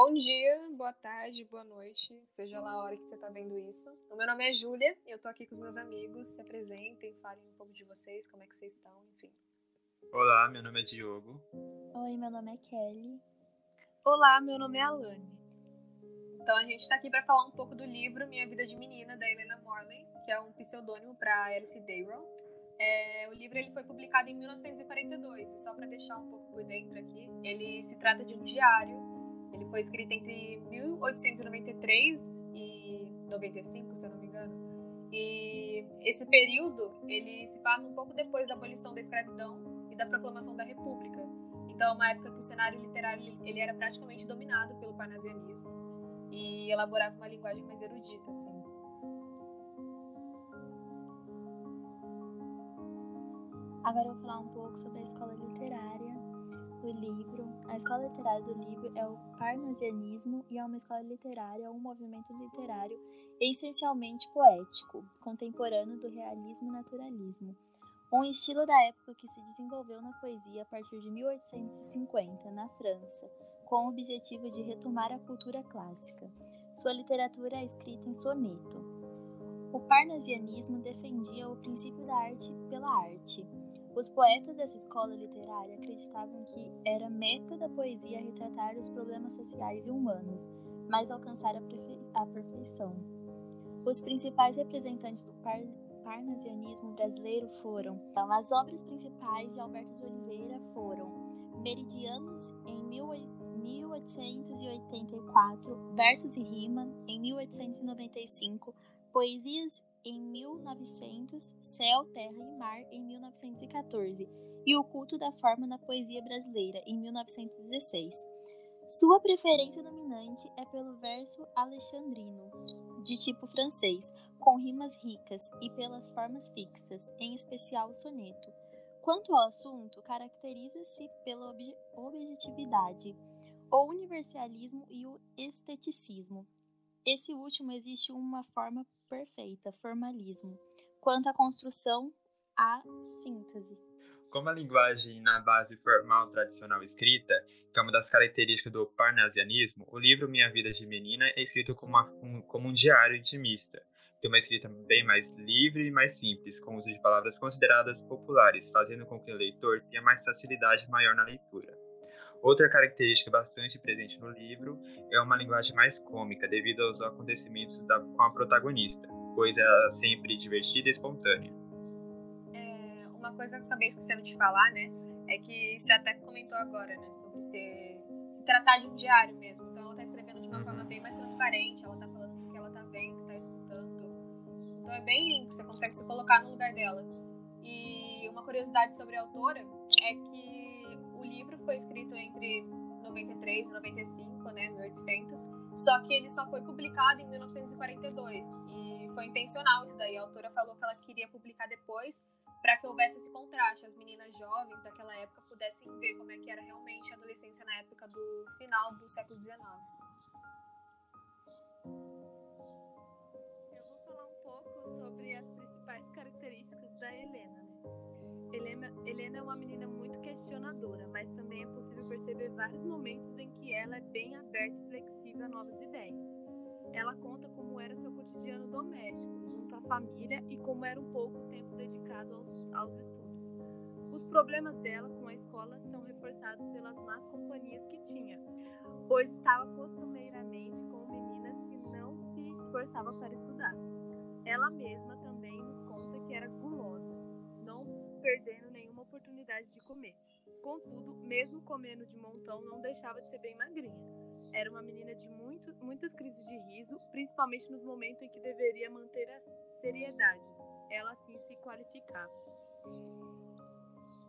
Bom dia, boa tarde, boa noite, seja lá a hora que você está vendo isso. O meu nome é Júlia, eu tô aqui com os meus amigos, se apresentem, falem um pouco de vocês, como é que vocês estão, enfim. Olá, meu nome é Diogo. Oi, meu nome é Kelly. Olá, meu nome é Alane. Então a gente está aqui para falar um pouco do livro Minha Vida de Menina, da Helena Morley, que é um pseudônimo para Alice Dayron. É, o livro ele foi publicado em 1942, e só para deixar um pouco por dentro aqui, ele se trata de um diário ele foi escrito entre 1893 e 95, se eu não me engano. E esse período, ele se passa um pouco depois da abolição da escravidão e da proclamação da República. Então, é uma época que o cenário literário ele era praticamente dominado pelo parnasianismo e elaborava uma linguagem mais erudita, assim. Agora eu vou falar um pouco sobre a escola literária do livro. A escola literária do livro é o parnasianismo e é uma escola literária, um movimento literário essencialmente poético, contemporâneo do realismo e naturalismo. Um estilo da época que se desenvolveu na poesia a partir de 1850, na França, com o objetivo de retomar a cultura clássica. Sua literatura é escrita em soneto. O parnasianismo defendia o princípio da arte pela arte, os poetas dessa escola literária acreditavam que era meta da poesia retratar os problemas sociais e humanos, mas alcançar a, a perfeição. Os principais representantes do par parnasianismo brasileiro foram então, as obras principais de Alberto de Oliveira foram Meridianos em 1884, Versos e Rima em 1895, Poesias em 1900, Céu, Terra e Mar em 1914 e O Culto da Forma na Poesia Brasileira em 1916. Sua preferência dominante é pelo verso alexandrino, de tipo francês, com rimas ricas e pelas formas fixas, em especial o soneto. Quanto ao assunto, caracteriza-se pela objetividade, o universalismo e o esteticismo. Esse último existe uma forma perfeita, formalismo, quanto à construção, a síntese. Como a linguagem na base formal tradicional escrita, que é uma das características do parnasianismo, o livro Minha Vida de Menina é escrito como, uma, um, como um diário intimista. Tem uma escrita bem mais livre e mais simples, com uso de palavras consideradas populares, fazendo com que o leitor tenha mais facilidade maior na leitura. Outra característica bastante presente no livro é uma linguagem mais cômica, devido aos acontecimentos da, com a protagonista, pois ela é sempre divertida e espontânea. É, uma coisa que eu acabei esquecendo de falar, né, é que você até comentou agora, né, sobre se, se tratar de um diário mesmo. Então ela está escrevendo de uma uhum. forma bem mais transparente, ela está falando do que ela está vendo, está escutando. Então é bem limpo, você consegue se colocar no lugar dela. E uma curiosidade sobre a autora é que o livro foi escrito entre 93 e 95, né, 1800, só que ele só foi publicado em 1942 e foi intencional isso daí. A autora falou que ela queria publicar depois para que houvesse esse contraste, as meninas jovens daquela época pudessem ver como é que era realmente a adolescência na época do final do século XIX. Eu vou falar um pouco sobre as principais características da Helena. Helena, Helena é uma menina muito questionadora, mas também é possível perceber vários momentos em que ela é bem aberta e flexível a novas ideias. Ela conta como era seu cotidiano doméstico, junto à família e como era um pouco o tempo dedicado aos, aos estudos. Os problemas dela com a escola são reforçados pelas más companhias que tinha, pois estava costumeiramente com meninas que não se esforçavam para estudar. Ela mesma também nos conta que era gulosa perdendo nenhuma oportunidade de comer. Contudo, mesmo comendo de montão, não deixava de ser bem magrinha. Era uma menina de muito, muitas crises de riso, principalmente nos momentos em que deveria manter a seriedade. Ela assim se qualificava.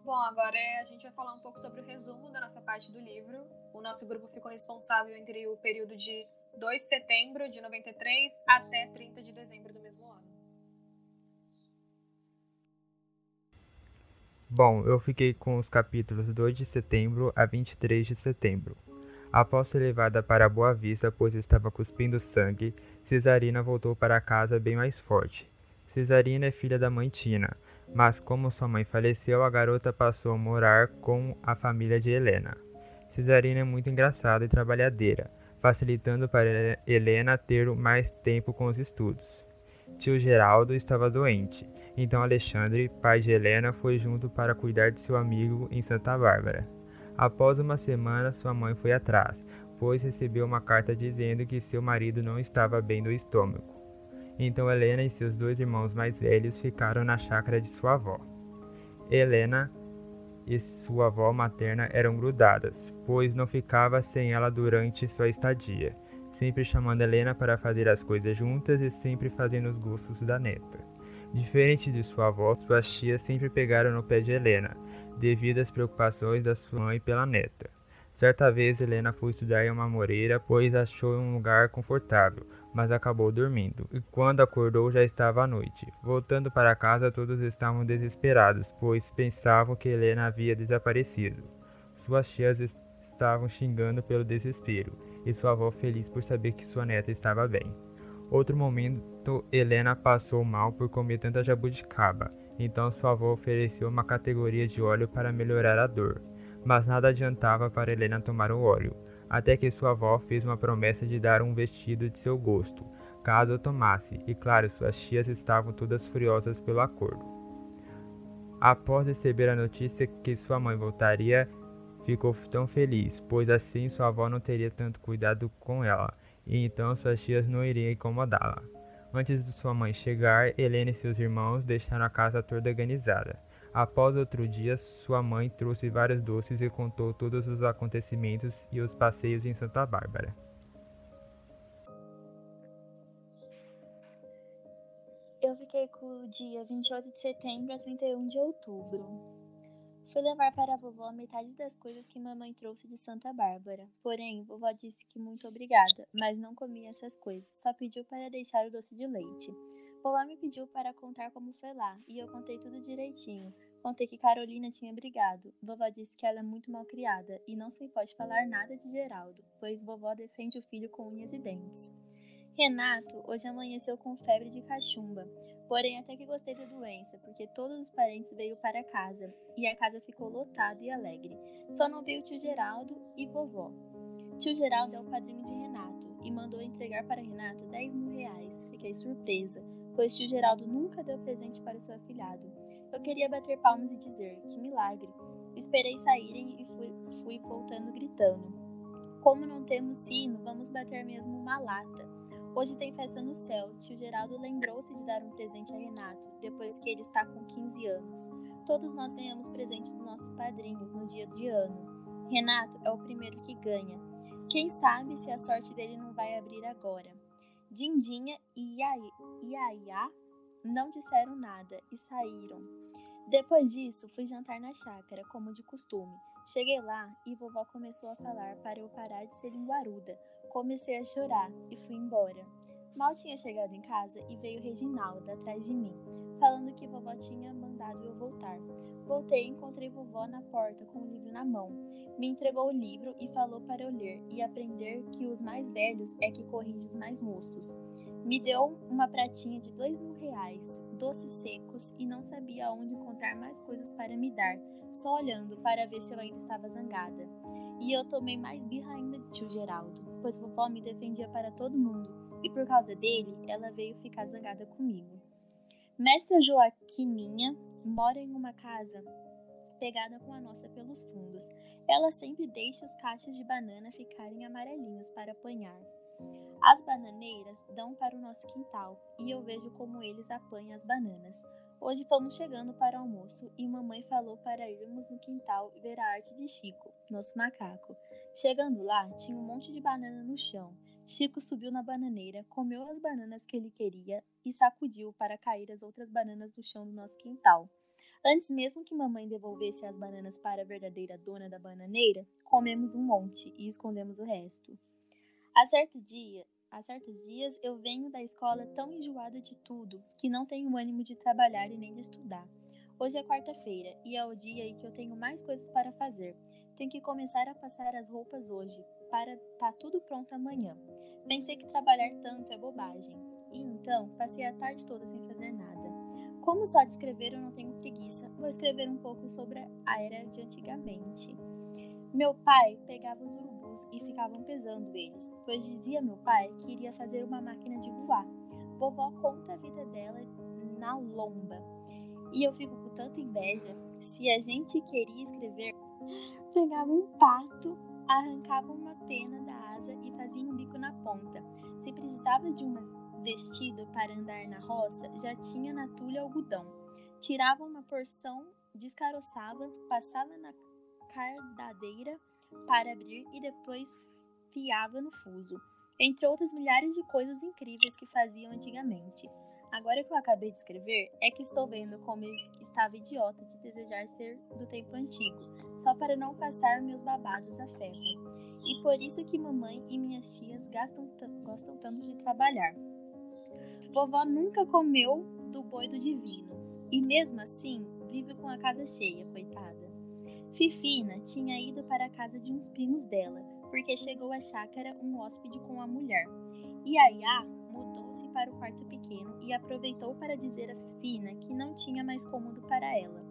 Bom, agora a gente vai falar um pouco sobre o resumo da nossa parte do livro. O nosso grupo ficou responsável entre o período de 2 de setembro de 93 até 30 de dezembro do mesmo ano. Bom, eu fiquei com os capítulos 2 de setembro a 23 de setembro. Após ser levada para Boa Vista, pois estava cuspindo sangue, Cesarina voltou para casa bem mais forte. Cesarina é filha da mãe Tina, mas como sua mãe faleceu, a garota passou a morar com a família de Helena. Cesarina é muito engraçada e trabalhadeira, facilitando para Helena ter mais tempo com os estudos. Tio Geraldo estava doente, então Alexandre, pai de Helena, foi junto para cuidar de seu amigo em Santa Bárbara. Após uma semana, sua mãe foi atrás, pois recebeu uma carta dizendo que seu marido não estava bem do estômago. Então Helena e seus dois irmãos mais velhos ficaram na chácara de sua avó. Helena e sua avó materna eram grudadas, pois não ficava sem ela durante sua estadia, sempre chamando Helena para fazer as coisas juntas e sempre fazendo os gostos da neta. Diferente de sua avó, suas tias sempre pegaram no pé de Helena, devido às preocupações da sua mãe pela neta. Certa vez Helena foi estudar em uma moreira, pois achou um lugar confortável, mas acabou dormindo. E quando acordou já estava à noite. Voltando para casa, todos estavam desesperados, pois pensavam que Helena havia desaparecido. Suas tias estavam xingando pelo desespero, e sua avó feliz por saber que sua neta estava bem. Outro momento, Helena passou mal por comer tanta jabuticaba, então sua avó ofereceu uma categoria de óleo para melhorar a dor mas nada adiantava para Helena tomar o óleo, até que sua avó fez uma promessa de dar um vestido de seu gosto, caso tomasse, e claro, suas tias estavam todas furiosas pelo acordo. Após receber a notícia que sua mãe voltaria, ficou tão feliz, pois assim sua avó não teria tanto cuidado com ela, e então suas tias não iriam incomodá-la. Antes de sua mãe chegar, Helena e seus irmãos deixaram a casa toda organizada. Após outro dia, sua mãe trouxe vários doces e contou todos os acontecimentos e os passeios em Santa Bárbara. Eu fiquei com o dia 28 de setembro a 31 de outubro. Fui levar para a vovó metade das coisas que mamãe trouxe de Santa Bárbara. Porém, vovó disse que muito obrigada, mas não comia essas coisas, só pediu para deixar o doce de leite. Vovó me pediu para contar como foi lá, e eu contei tudo direitinho. Contei que Carolina tinha brigado. Vovó disse que ela é muito mal criada e não se pode falar nada de Geraldo, pois vovó defende o filho com unhas e dentes. Renato hoje amanheceu com febre de cachumba, porém até que gostei da doença, porque todos os parentes veio para casa e a casa ficou lotada e alegre. Só não veio tio Geraldo e vovó. Tio Geraldo é o padrinho de Renato e mandou entregar para Renato 10 mil reais. Fiquei surpresa, pois tio Geraldo nunca deu presente para seu afilhado. Eu queria bater palmas e dizer: que milagre! Esperei saírem e fui, fui voltando gritando. Como não temos sino, vamos bater mesmo uma lata. Hoje tem festa no céu. Tio Geraldo lembrou-se de dar um presente a Renato, depois que ele está com 15 anos. Todos nós ganhamos presente dos nossos padrinhos no dia de ano. Renato é o primeiro que ganha. Quem sabe se a sorte dele não vai abrir agora. Dindinha e Iaiá não disseram nada e saíram. Depois disso, fui jantar na chácara, como de costume. Cheguei lá e vovó começou a falar para eu parar de ser linguaruda. Comecei a chorar e fui embora. Mal tinha chegado em casa e veio Reginalda atrás de mim, falando que vovó tinha mandado eu voltar. Voltei e encontrei vovó na porta com o livro na mão. Me entregou o livro e falou para eu ler e aprender que os mais velhos é que corrige os mais moços. Me deu uma pratinha de dois mil reais, doces secos e não sabia onde encontrar mais coisas para me dar, só olhando para ver se eu ainda estava zangada. E eu tomei mais birra ainda de tio Geraldo, pois vovó me defendia para todo mundo e por causa dele ela veio ficar zangada comigo. Mestra Joaquininha mora em uma casa pegada com a nossa pelos fundos. Ela sempre deixa as caixas de banana ficarem amarelinhas para apanhar. As bananeiras dão para o nosso quintal e eu vejo como eles apanham as bananas. Hoje fomos chegando para o almoço e mamãe falou para irmos no quintal ver a arte de Chico, nosso macaco. Chegando lá, tinha um monte de banana no chão. Chico subiu na bananeira, comeu as bananas que ele queria e sacudiu para cair as outras bananas do chão do nosso quintal. Antes mesmo que mamãe devolvesse as bananas para a verdadeira dona da bananeira, comemos um monte e escondemos o resto. A certo dia, há certos dias eu venho da escola tão enjoada de tudo que não tenho ânimo de trabalhar e nem de estudar. Hoje é quarta-feira e é o dia em que eu tenho mais coisas para fazer. Tenho que começar a passar as roupas hoje, para estar tá tudo pronto amanhã. Pensei que trabalhar tanto é bobagem, e então passei a tarde toda sem fazer nada. Como só de escrever eu não tenho preguiça, vou escrever um pouco sobre a era de antigamente. Meu pai pegava os urubus e ficavam pesando eles, pois dizia meu pai que iria fazer uma máquina de voar. Vovó conta a vida dela na lomba. E eu fico com tanta inveja. Se a gente queria escrever, pegava um pato, arrancava uma pena da asa e fazia um bico na ponta. Se precisava de um vestido para andar na roça, já tinha na tulha algodão. Tirava uma porção, descaroçava, passava na cardadeira para abrir e depois fiava no fuso, entre outras milhares de coisas incríveis que faziam antigamente. Agora que eu acabei de escrever, é que estou vendo como eu estava idiota de desejar ser do tempo antigo, só para não passar meus babados a ferro. E por isso que mamãe e minhas tias gastam gostam tanto de trabalhar. Vovó nunca comeu do boi do divino, e mesmo assim vive com a casa cheia, coitada. Fifina tinha ido para a casa de uns primos dela, porque chegou à chácara um hóspede com a mulher. E a Iá mudou-se para o quarto pequeno e aproveitou para dizer a Fifina que não tinha mais cômodo para ela.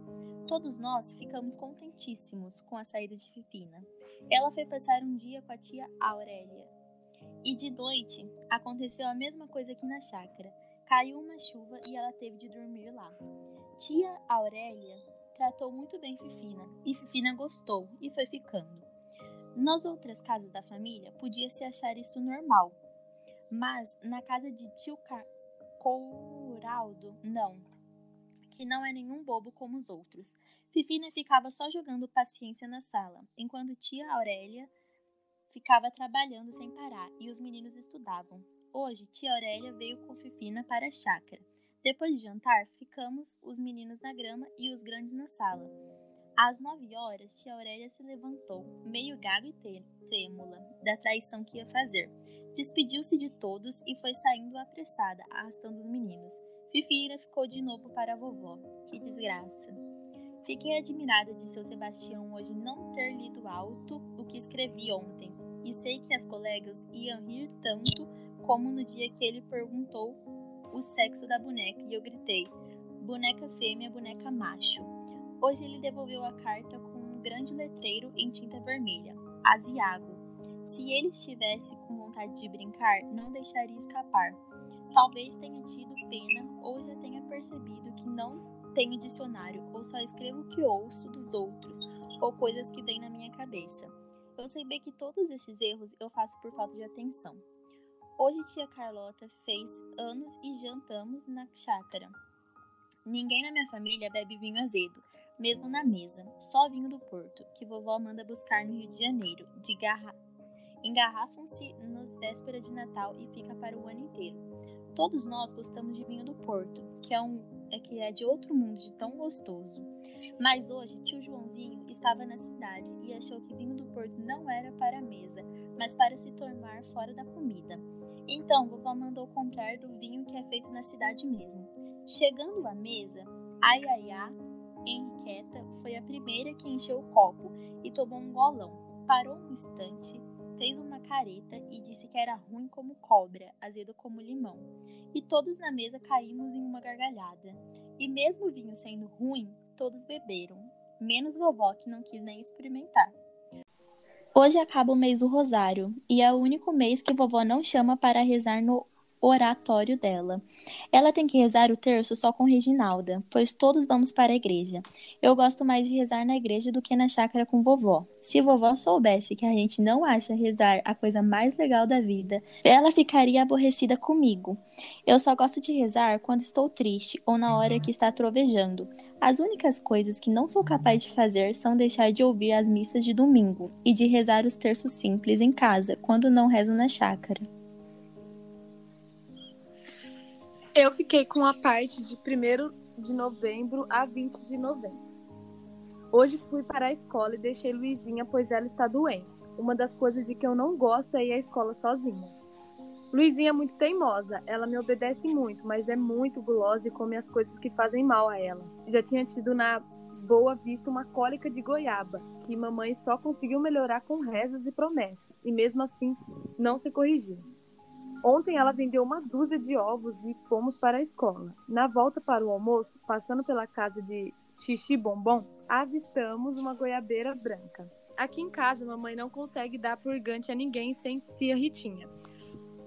Todos nós ficamos contentíssimos com a saída de Fifina. Ela foi passar um dia com a tia Aurélia. E de noite aconteceu a mesma coisa aqui na chácara. Caiu uma chuva e ela teve de dormir lá. Tia Aurélia tratou muito bem Fifina e Fifina gostou e foi ficando. Nas outras casas da família podia-se achar isso normal, mas na casa de tio Couraldo, não, que não é nenhum bobo como os outros. Fifina ficava só jogando paciência na sala, enquanto tia Aurélia ficava trabalhando sem parar e os meninos estudavam. Hoje, tia Aurélia veio com Fifina para a chácara. Depois de jantar, ficamos os meninos na grama e os grandes na sala. Às nove horas, tia Aurélia se levantou, meio gaga e trêmula, da traição que ia fazer. Despediu-se de todos e foi saindo apressada, arrastando os meninos. Fifira ficou de novo para a vovó. Que desgraça! Fiquei admirada de seu Sebastião hoje não ter lido alto o que escrevi ontem, e sei que as colegas iam rir tanto como no dia que ele perguntou o sexo da boneca e eu gritei: boneca fêmea, boneca macho. Hoje ele devolveu a carta com um grande letreiro em tinta vermelha: Asiago. Se ele estivesse com vontade de brincar, não deixaria escapar. Talvez tenha tido pena ou já tenha percebido que não tenho dicionário ou só escrevo o que ouço dos outros ou coisas que vêm na minha cabeça. Eu sei bem que todos esses erros eu faço por falta de atenção. Hoje tia Carlota fez anos e jantamos na chácara. Ninguém na minha família bebe vinho azedo, mesmo na mesa, só vinho do Porto, que vovó manda buscar no Rio de Janeiro, de garra engarrafam-se nas vésperas de Natal e fica para o ano inteiro. Todos nós gostamos de vinho do Porto, que é um é que é de outro mundo de tão gostoso. Mas hoje tio Joãozinho estava na cidade e achou que vinho do Porto não era para a mesa, mas para se tornar fora da comida. Então vovó mandou comprar do vinho que é feito na cidade mesmo. Chegando à mesa, ai, Henriqueta foi a primeira que encheu o copo e tomou um golão. Parou um instante, fez uma careta e disse que era ruim como cobra, azedo como limão. E todos na mesa caímos em uma gargalhada. E mesmo o vinho sendo ruim, todos beberam, menos vovó que não quis nem experimentar. Hoje acaba o mês do Rosário e é o único mês que vovó não chama para rezar no oratório dela. Ela tem que rezar o terço só com Reginalda, pois todos vamos para a igreja. Eu gosto mais de rezar na igreja do que na chácara com vovó. Se vovó soubesse que a gente não acha rezar a coisa mais legal da vida, ela ficaria aborrecida comigo. Eu só gosto de rezar quando estou triste ou na hora que está trovejando. As únicas coisas que não sou capaz de fazer são deixar de ouvir as missas de domingo e de rezar os terços simples em casa, quando não rezo na chácara. Eu fiquei com a parte de 1 de novembro a 20 de novembro. Hoje fui para a escola e deixei Luizinha, pois ela está doente. Uma das coisas de que eu não gosto é ir à escola sozinha. Luizinha é muito teimosa, ela me obedece muito, mas é muito gulosa e come as coisas que fazem mal a ela. Já tinha tido na Boa Vista uma cólica de goiaba, que mamãe só conseguiu melhorar com rezas e promessas, e mesmo assim não se corrigiu. Ontem ela vendeu uma dúzia de ovos e fomos para a escola. Na volta para o almoço, passando pela casa de Xixi Bombom, avistamos uma goiabeira branca. Aqui em casa, mamãe não consegue dar purgante a ninguém sem ser a Ritinha.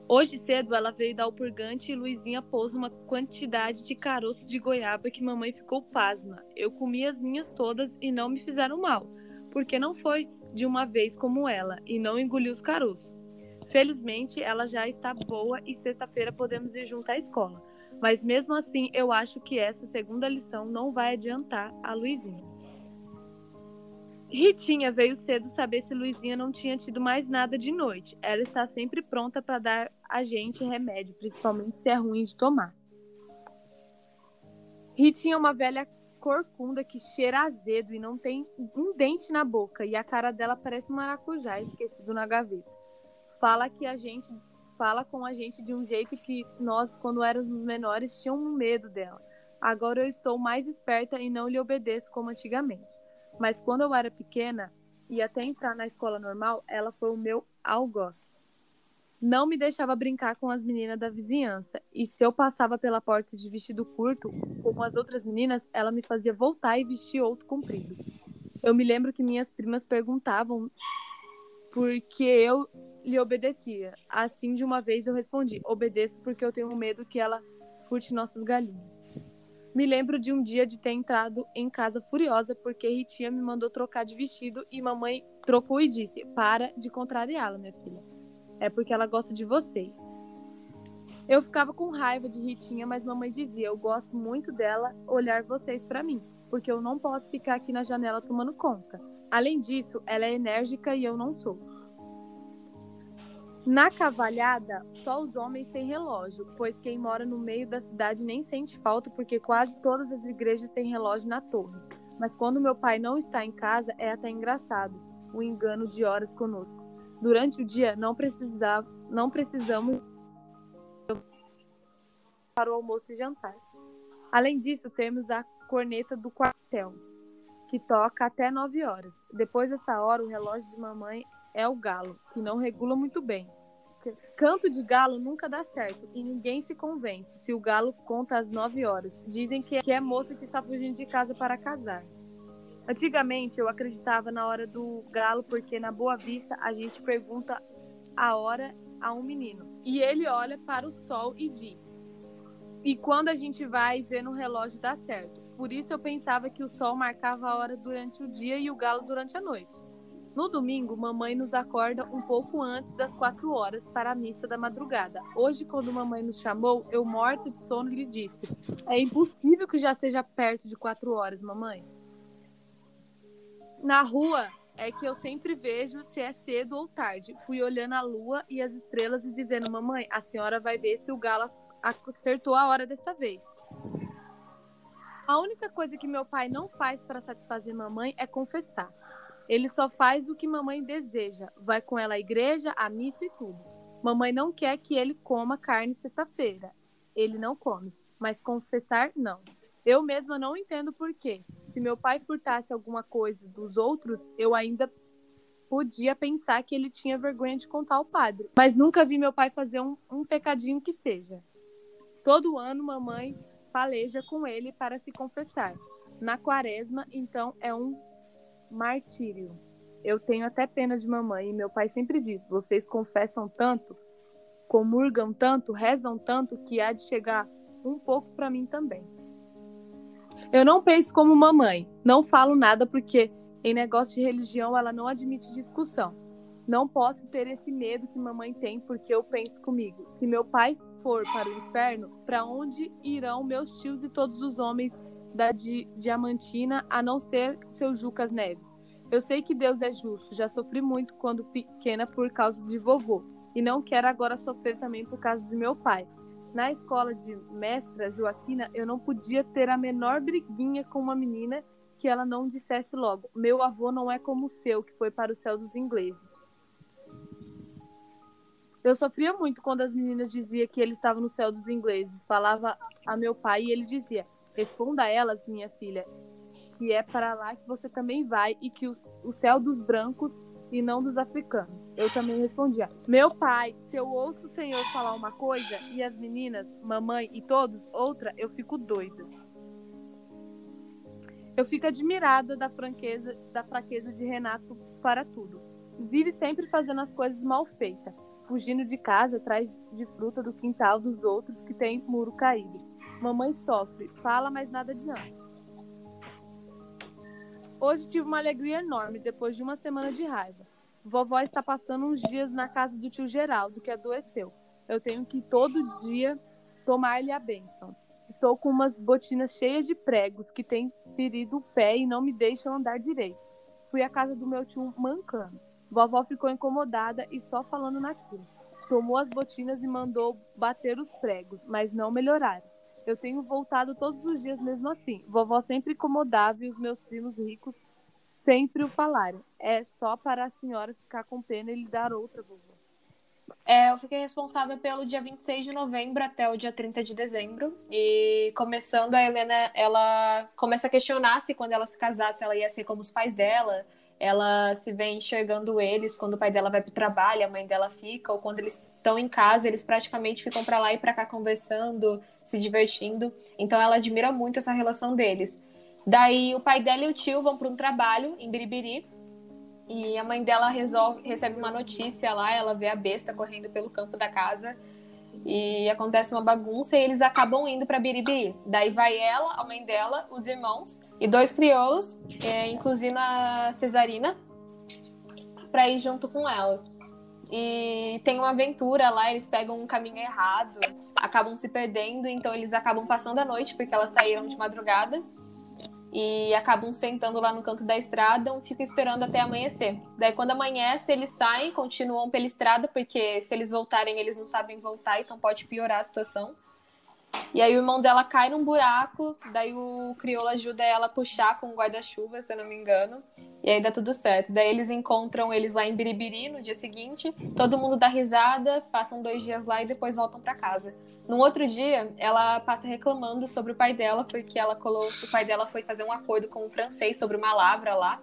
Hoje cedo ela veio dar o purgante e Luizinha pôs uma quantidade de caroços de goiaba que mamãe ficou pasma. Eu comi as minhas todas e não me fizeram mal, porque não foi de uma vez como ela e não engoliu os caroços. Felizmente ela já está boa e sexta-feira podemos ir junto à escola. Mas mesmo assim eu acho que essa segunda lição não vai adiantar a Luizinha. Ritinha veio cedo saber se Luizinha não tinha tido mais nada de noite. Ela está sempre pronta para dar a gente remédio, principalmente se é ruim de tomar. Ritinha é uma velha corcunda que cheira azedo e não tem um dente na boca, e a cara dela parece um maracujá esquecido na gaveta. Fala que a gente fala com a gente de um jeito que nós, quando éramos menores, tínhamos medo dela. Agora eu estou mais esperta e não lhe obedeço como antigamente. Mas quando eu era pequena e até entrar na escola normal, ela foi o meu algoz. Não me deixava brincar com as meninas da vizinhança. E se eu passava pela porta de vestido curto, como as outras meninas, ela me fazia voltar e vestir outro comprido. Eu me lembro que minhas primas perguntavam porque eu lhe obedecia. Assim, de uma vez eu respondi: obedeço porque eu tenho medo que ela furte nossas galinhas. Me lembro de um dia de ter entrado em casa furiosa porque Ritinha me mandou trocar de vestido e mamãe trocou e disse: Para de contrariá-la, minha filha. É porque ela gosta de vocês. Eu ficava com raiva de Ritinha, mas mamãe dizia: Eu gosto muito dela olhar vocês para mim, porque eu não posso ficar aqui na janela tomando conta. Além disso, ela é enérgica e eu não sou. Na cavalhada, só os homens têm relógio, pois quem mora no meio da cidade nem sente falta porque quase todas as igrejas têm relógio na torre. Mas quando meu pai não está em casa, é até engraçado o engano de horas conosco. Durante o dia, não, precisava, não precisamos para o almoço e jantar. Além disso, temos a corneta do quartel, que toca até 9 horas. Depois dessa hora, o relógio de mamãe é o galo, que não regula muito bem. Canto de galo nunca dá certo e ninguém se convence se o galo conta às 9 horas. Dizem que é moça que está fugindo de casa para casar. Antigamente eu acreditava na hora do galo porque na Boa Vista a gente pergunta a hora a um menino e ele olha para o sol e diz: E quando a gente vai ver no relógio dá certo. Por isso eu pensava que o sol marcava a hora durante o dia e o galo durante a noite. No domingo, mamãe nos acorda um pouco antes das quatro horas para a missa da madrugada. Hoje, quando mamãe nos chamou, eu morta de sono lhe disse: É impossível que já seja perto de quatro horas, mamãe. Na rua é que eu sempre vejo se é cedo ou tarde. Fui olhando a lua e as estrelas e dizendo: Mamãe, a senhora vai ver se o galo acertou a hora dessa vez. A única coisa que meu pai não faz para satisfazer mamãe é confessar. Ele só faz o que mamãe deseja. Vai com ela à igreja, à missa e tudo. Mamãe não quer que ele coma carne sexta-feira. Ele não come. Mas confessar, não. Eu mesma não entendo por quê. Se meu pai furtasse alguma coisa dos outros, eu ainda podia pensar que ele tinha vergonha de contar ao padre. Mas nunca vi meu pai fazer um, um pecadinho que seja. Todo ano, mamãe paleja com ele para se confessar. Na quaresma, então, é um martírio. Eu tenho até pena de mamãe e meu pai sempre diz: vocês confessam tanto, comurgam tanto, rezam tanto que há de chegar um pouco para mim também. Eu não penso como mamãe, não falo nada porque em negócio de religião ela não admite discussão. Não posso ter esse medo que mamãe tem porque eu penso comigo: se meu pai for para o inferno, para onde irão meus tios e todos os homens da Diamantina, a não ser seu Jucas Neves. Eu sei que Deus é justo, já sofri muito quando pequena por causa de vovô, e não quero agora sofrer também por causa de meu pai. Na escola de mestra Joaquina, eu não podia ter a menor briguinha com uma menina que ela não dissesse logo: Meu avô não é como o seu, que foi para o céu dos ingleses. Eu sofria muito quando as meninas diziam que ele estava no céu dos ingleses. Falava a meu pai e ele dizia: Responda a elas, minha filha, que é para lá que você também vai e que o, o céu dos brancos e não dos africanos. Eu também respondia: Meu pai, se eu ouço o Senhor falar uma coisa e as meninas, mamãe e todos outra, eu fico doida. Eu fico admirada da franqueza, da fraqueza de Renato para tudo. Vive sempre fazendo as coisas mal feitas, fugindo de casa atrás de fruta do quintal dos outros que tem muro caído. Mamãe sofre, fala, mas nada adianta. Hoje tive uma alegria enorme depois de uma semana de raiva. Vovó está passando uns dias na casa do tio Geraldo, que adoeceu. Eu tenho que todo dia tomar-lhe a bênção. Estou com umas botinas cheias de pregos que têm ferido o pé e não me deixam andar direito. Fui à casa do meu tio mancando. Vovó ficou incomodada e só falando naquilo. Tomou as botinas e mandou bater os pregos, mas não melhoraram. Eu tenho voltado todos os dias mesmo assim. Vovó sempre incomodava e os meus primos ricos sempre o falaram. É só para a senhora ficar com pena e lhe dar outra, vovó. É, eu fiquei responsável pelo dia 26 de novembro até o dia 30 de dezembro. E começando, a Helena, ela começa a questionar se quando ela se casasse, ela ia ser como os pais dela. Ela se vê enxergando eles quando o pai dela vai para o trabalho, a mãe dela fica, ou quando eles estão em casa, eles praticamente ficam para lá e para cá conversando, se divertindo. Então ela admira muito essa relação deles. Daí o pai dela e o tio vão para um trabalho em Biribiri. E a mãe dela resolve, recebe uma notícia lá, ela vê a besta correndo pelo campo da casa. E acontece uma bagunça e eles acabam indo para Biribiri. Daí vai ela, a mãe dela, os irmãos e dois crioulos, é, inclusive a Cesarina, para ir junto com elas. E tem uma aventura lá, eles pegam um caminho errado, acabam se perdendo, então eles acabam passando a noite porque elas saíram de madrugada e acabam sentando lá no canto da estrada e ficam esperando até amanhecer. Daí, quando amanhece, eles saem, continuam pela estrada, porque se eles voltarem, eles não sabem voltar, então pode piorar a situação. E aí o irmão dela cai num buraco, daí o crioulo ajuda ela a puxar com um guarda-chuva, se eu não me engano, e aí dá tudo certo. Daí eles encontram eles lá em Biribiri no dia seguinte, todo mundo dá risada, passam dois dias lá e depois voltam para casa. No outro dia, ela passa reclamando sobre o pai dela, porque ela colocou, o pai dela foi fazer um acordo com o francês sobre uma lavra lá.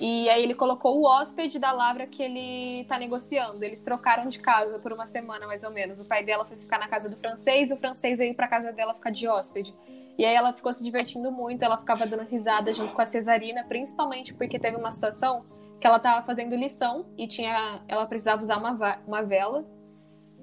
E aí ele colocou o hóspede da lavra que ele tá negociando. Eles trocaram de casa por uma semana, mais ou menos. O pai dela foi ficar na casa do francês o francês veio pra casa dela ficar de hóspede. E aí ela ficou se divertindo muito, ela ficava dando risada junto com a Cesarina, principalmente porque teve uma situação que ela tava fazendo lição e tinha, ela precisava usar uma, uma vela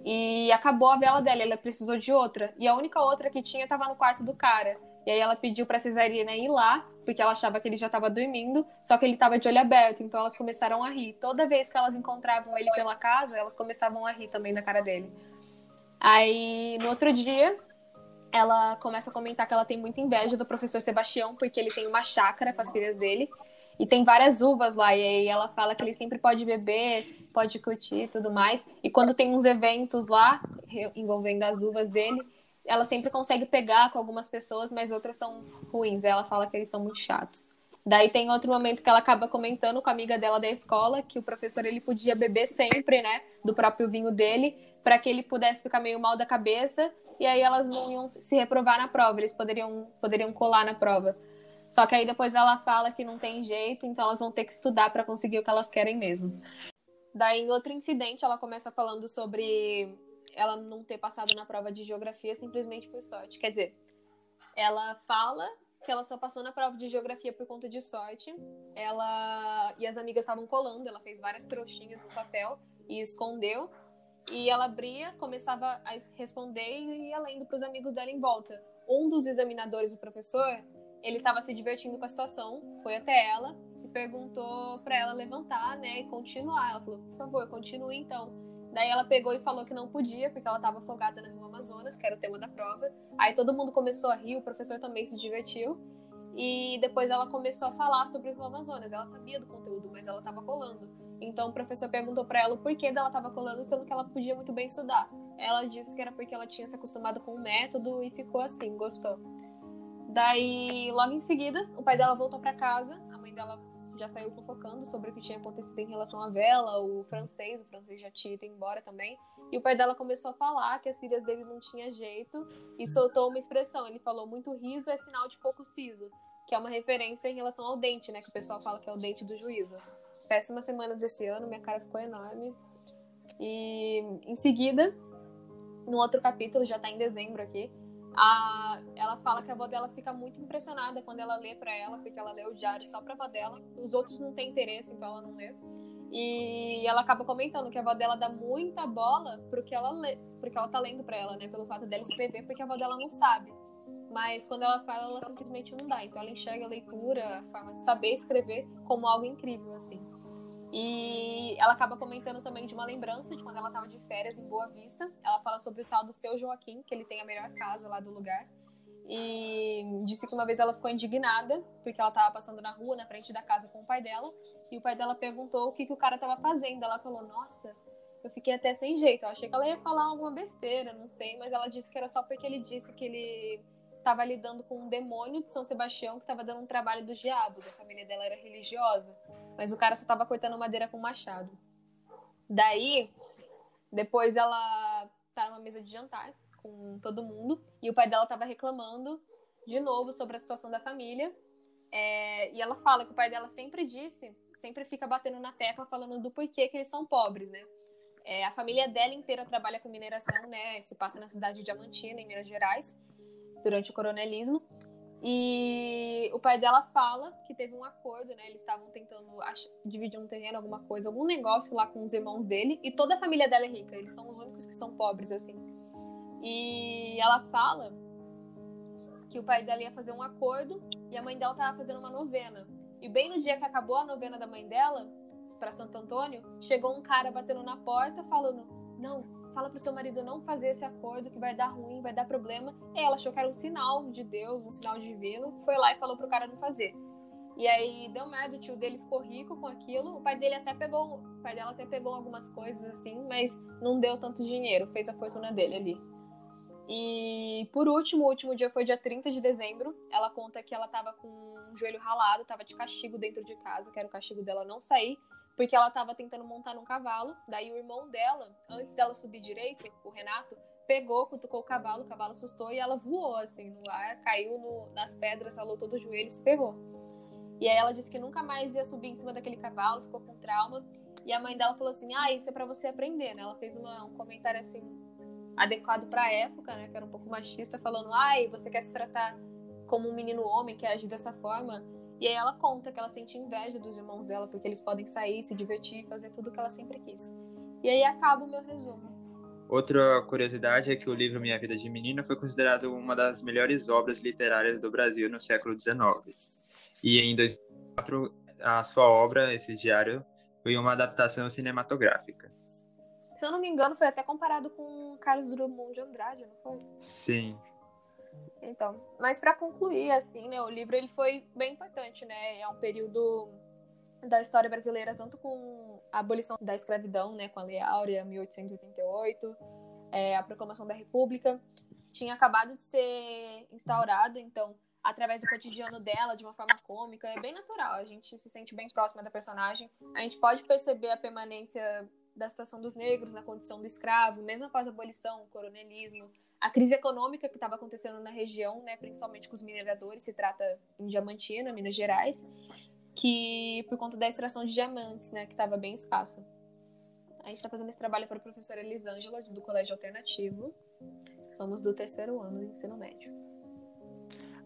e acabou a vela dela, ela precisou de outra. E a única outra que tinha estava no quarto do cara. E aí ela pediu pra Cesarina ir lá, porque ela achava que ele já estava dormindo, só que ele estava de olho aberto, então elas começaram a rir. Toda vez que elas encontravam ele pela casa, elas começavam a rir também na cara dele. Aí, no outro dia, ela começa a comentar que ela tem muita inveja do professor Sebastião, porque ele tem uma chácara com as filhas dele. E tem várias uvas lá, e aí ela fala que ele sempre pode beber, pode curtir e tudo mais. E quando tem uns eventos lá, envolvendo as uvas dele, ela sempre consegue pegar com algumas pessoas, mas outras são ruins. Ela fala que eles são muito chatos. Daí tem outro momento que ela acaba comentando com a amiga dela da escola que o professor ele podia beber sempre, né, do próprio vinho dele, para que ele pudesse ficar meio mal da cabeça e aí elas não iam se reprovar na prova, eles poderiam poderiam colar na prova. Só que aí depois ela fala que não tem jeito, então elas vão ter que estudar para conseguir o que elas querem mesmo. Daí, em outro incidente, ela começa falando sobre ela não ter passado na prova de geografia simplesmente por sorte. Quer dizer, ela fala que ela só passou na prova de geografia por conta de sorte. Ela e as amigas estavam colando, ela fez várias trouxinhas no papel e escondeu. E ela abria, começava a responder e ia lendo para os amigos dela em volta. Um dos examinadores, o professor, ele estava se divertindo com a situação, foi até ela e perguntou para ela levantar, né, e continuar. Ela falou: "Por favor, continue então". Daí ela pegou e falou que não podia, porque ela estava afogada no Rio Amazonas, que era o tema da prova. Aí todo mundo começou a rir, o professor também se divertiu. E depois ela começou a falar sobre o Rio Amazonas. Ela sabia do conteúdo, mas ela estava colando. Então o professor perguntou para ela o porquê dela estava colando, sendo que ela podia muito bem estudar. Ela disse que era porque ela tinha se acostumado com o método e ficou assim, gostou. Daí, logo em seguida, o pai dela voltou para casa, a mãe dela já saiu fofocando sobre o que tinha acontecido em relação à vela, o francês, o francês já tinha ido embora também. E o pai dela começou a falar que as filhas dele não tinham jeito e soltou uma expressão. Ele falou: muito riso é sinal de pouco siso, que é uma referência em relação ao dente, né? Que o pessoal fala que é o dente do juízo. Péssima semana desse ano, minha cara ficou enorme. E em seguida, no outro capítulo, já tá em dezembro aqui, a, ela fala que a avó dela fica muito impressionada quando ela lê para ela, porque ela lê o diário só pra avó dela. Os outros não têm interesse, então ela não lê. E ela acaba comentando que a avó dela dá muita bola pro que ela lê, porque ela tá lendo para ela, né? Pelo fato dela escrever, porque a avó dela não sabe. Mas quando ela fala, ela simplesmente não dá. Então ela enxerga a leitura, a forma de saber escrever como algo incrível, assim. E ela acaba comentando também de uma lembrança de quando ela estava de férias em Boa Vista. Ela fala sobre o tal do seu Joaquim, que ele tem a melhor casa lá do lugar. E disse que uma vez ela ficou indignada, porque ela estava passando na rua, na frente da casa com o pai dela. E o pai dela perguntou o que, que o cara estava fazendo. Ela falou: Nossa, eu fiquei até sem jeito. Eu achei que ela ia falar alguma besteira, não sei. Mas ela disse que era só porque ele disse que ele estava lidando com um demônio de São Sebastião que estava dando um trabalho dos diabos. A família dela era religiosa, mas o cara só estava cortando madeira com machado. Daí, depois ela tá numa mesa de jantar com todo mundo e o pai dela estava reclamando de novo sobre a situação da família. É, e ela fala que o pai dela sempre disse, sempre fica batendo na tecla falando do porquê que eles são pobres, né? É, a família dela inteira trabalha com mineração, né? Se passa na cidade de Diamantina, em Minas Gerais durante o coronelismo. E o pai dela fala que teve um acordo, né? Eles estavam tentando dividir um terreno, alguma coisa, algum negócio lá com os irmãos dele. E toda a família dela é rica, eles são os únicos que são pobres, assim. E ela fala que o pai dela ia fazer um acordo e a mãe dela tava fazendo uma novena. E bem no dia que acabou a novena da mãe dela, para Santo Antônio, chegou um cara batendo na porta falando: Não, fala pro seu marido não fazer esse acordo que vai dar ruim, vai dar problema. E ela achou que era um sinal de Deus, um sinal divino, foi lá e falou pro cara não fazer. E aí deu merda, o tio dele ficou rico com aquilo. O pai dele até pegou, o pai dela até pegou algumas coisas assim, mas não deu tanto dinheiro, fez a fortuna dele ali. E por último, o último dia foi dia 30 de dezembro. Ela conta que ela tava com um joelho ralado, tava de castigo dentro de casa, que era o castigo dela não sair porque ela estava tentando montar num cavalo. Daí o irmão dela, antes dela subir direito, o Renato, pegou, cutucou o cavalo, o cavalo assustou e ela voou assim no ar, caiu no, nas pedras, salou todo o joelho e se ferrou. E aí ela disse que nunca mais ia subir em cima daquele cavalo, ficou com trauma. E a mãe dela falou assim: "Ah, isso é para você aprender", né? Ela fez uma, um comentário assim adequado para a época, né, que era um pouco machista, falando: "Ai, você quer se tratar como um menino homem, quer agir dessa forma?" E aí ela conta que ela sente inveja dos irmãos dela, porque eles podem sair, se divertir, fazer tudo o que ela sempre quis. E aí acaba o meu resumo. Outra curiosidade é que o livro Minha Vida de Menina foi considerado uma das melhores obras literárias do Brasil no século XIX. E em 2004, a sua obra, esse diário, foi uma adaptação cinematográfica. Se eu não me engano, foi até comparado com Carlos Drummond de Andrade, não foi? Sim. Então, mas para concluir, assim, né, o livro ele foi bem importante, né? É um período da história brasileira, tanto com a abolição da escravidão, né, com a Lei Áurea, 1888, é, a proclamação da República, tinha acabado de ser instaurado, então, através do cotidiano dela, de uma forma cômica, é bem natural, a gente se sente bem próxima da personagem, a gente pode perceber a permanência da situação dos negros na condição do escravo, mesmo após a abolição, o coronelismo, a crise econômica que estava acontecendo na região, né, principalmente com os mineradores, se trata em Diamantina, Minas Gerais, que por conta da extração de diamantes, né, que estava bem escassa. A gente está fazendo esse trabalho para a professora Elisângela, do Colégio Alternativo. Somos do terceiro ano do ensino médio.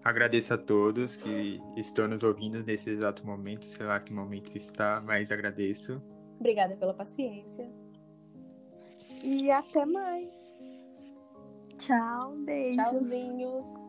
Agradeço a todos que estão nos ouvindo nesse exato momento, sei lá que momento está, mas agradeço. Obrigada pela paciência. E até mais. Tchau, beijos. Tchauzinhos.